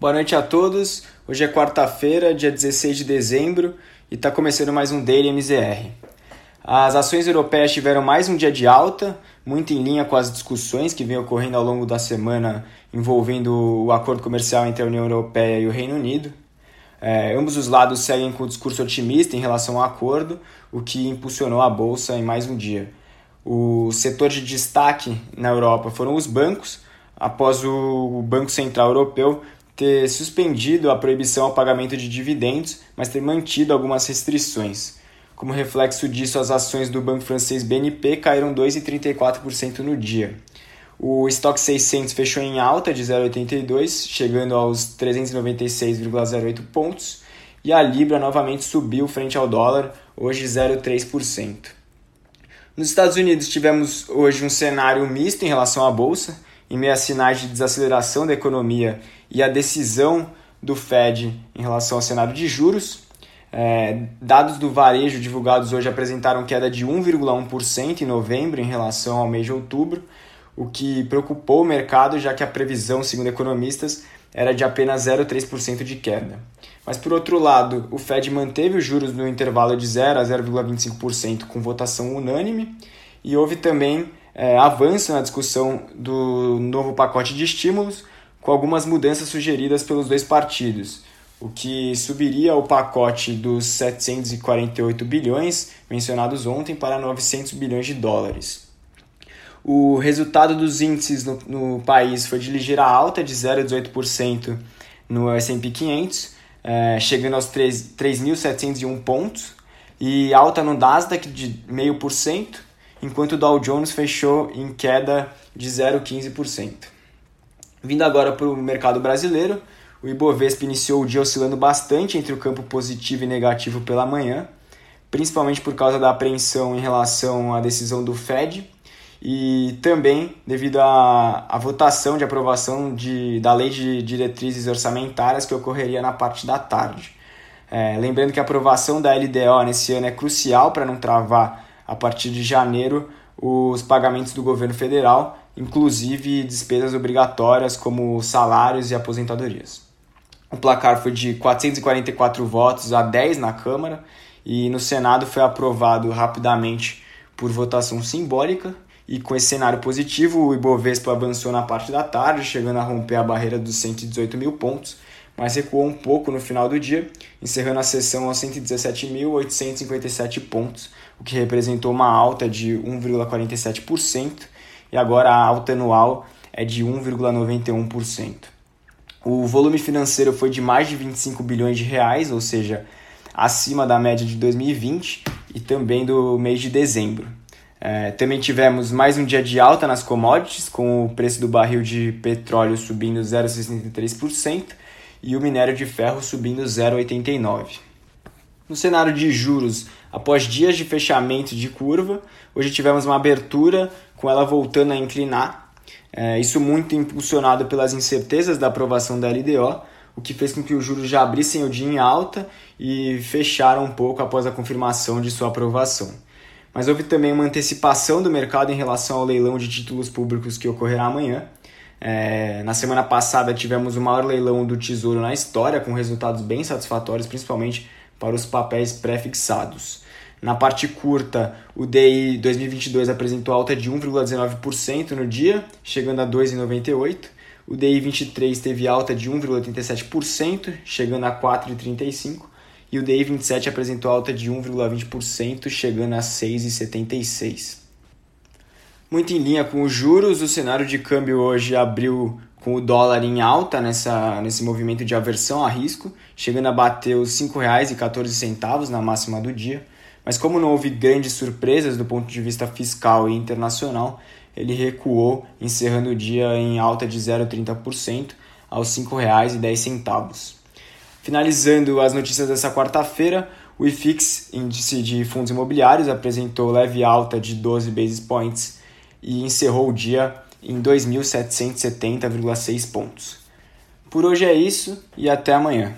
Boa noite a todos. Hoje é quarta-feira, dia 16 de dezembro, e está começando mais um Daily MZR. As ações europeias tiveram mais um dia de alta, muito em linha com as discussões que vêm ocorrendo ao longo da semana envolvendo o acordo comercial entre a União Europeia e o Reino Unido. É, ambos os lados seguem com o discurso otimista em relação ao acordo, o que impulsionou a bolsa em mais um dia. O setor de destaque na Europa foram os bancos, após o Banco Central Europeu ter suspendido a proibição ao pagamento de dividendos, mas ter mantido algumas restrições. Como reflexo disso, as ações do banco francês BNP caíram 2,34% no dia. O estoque 600 fechou em alta de 0,82, chegando aos 396,08 pontos, e a libra novamente subiu frente ao dólar, hoje 0,3%. Nos Estados Unidos tivemos hoje um cenário misto em relação à bolsa, em meio a sinais de desaceleração da economia e a decisão do Fed em relação ao cenário de juros. É, dados do varejo divulgados hoje apresentaram queda de 1,1% em novembro em relação ao mês de outubro, o que preocupou o mercado, já que a previsão, segundo economistas, era de apenas 0,3% de queda. Mas, por outro lado, o Fed manteve os juros no intervalo de 0 a 0,25% com votação unânime e houve também é, na discussão do novo pacote de estímulos, com algumas mudanças sugeridas pelos dois partidos, o que subiria o pacote dos 748 bilhões mencionados ontem para 900 bilhões de dólares. O resultado dos índices no, no país foi de ligeira alta, de 0,18% no S&P 500, é, chegando aos 3.701 pontos, e alta no Nasdaq de 0,5%, enquanto o Dow Jones fechou em queda de 0,15%. Vindo agora para o mercado brasileiro, o Ibovespa iniciou o dia oscilando bastante entre o campo positivo e negativo pela manhã, principalmente por causa da apreensão em relação à decisão do Fed e também devido à, à votação de aprovação de, da lei de diretrizes orçamentárias que ocorreria na parte da tarde. É, lembrando que a aprovação da LDO nesse ano é crucial para não travar a partir de janeiro os pagamentos do governo federal, inclusive despesas obrigatórias como salários e aposentadorias. O placar foi de 444 votos a 10 na Câmara e no Senado foi aprovado rapidamente por votação simbólica. E com esse cenário positivo, o Ibovespa avançou na parte da tarde, chegando a romper a barreira dos 118 mil pontos, mas recuou um pouco no final do dia, encerrando a sessão aos 117.857 pontos, o que representou uma alta de 1,47%, e agora a alta anual é de 1,91%. O volume financeiro foi de mais de 25 bilhões de reais, ou seja, acima da média de 2020 e também do mês de dezembro. É, também tivemos mais um dia de alta nas commodities, com o preço do barril de petróleo subindo 0,63% e o minério de ferro subindo 0,89%. No cenário de juros, após dias de fechamento de curva, hoje tivemos uma abertura com ela voltando a inclinar. É, isso muito impulsionado pelas incertezas da aprovação da LDO, o que fez com que os juros já abrissem o dia em alta e fecharam um pouco após a confirmação de sua aprovação. Mas houve também uma antecipação do mercado em relação ao leilão de títulos públicos que ocorrerá amanhã. É, na semana passada tivemos o maior leilão do Tesouro na história, com resultados bem satisfatórios, principalmente para os papéis pré-fixados. Na parte curta, o DI 2022 apresentou alta de 1,19% no dia, chegando a 2,98%. O DI 23 teve alta de 1,87%, chegando a 4,35%. E o DI 27 apresentou alta de 1,20%, chegando a 6,76%. Muito em linha com os juros, o cenário de câmbio hoje abriu com o dólar em alta nessa, nesse movimento de aversão a risco, chegando a bater os R$ 5,14 na máxima do dia. Mas como não houve grandes surpresas do ponto de vista fiscal e internacional, ele recuou, encerrando o dia em alta de 0,30% aos R$ 5,10. Finalizando as notícias dessa quarta-feira, o IFIX, índice de fundos imobiliários, apresentou leve alta de 12 basis points e encerrou o dia em 2.770,6 pontos. Por hoje é isso e até amanhã.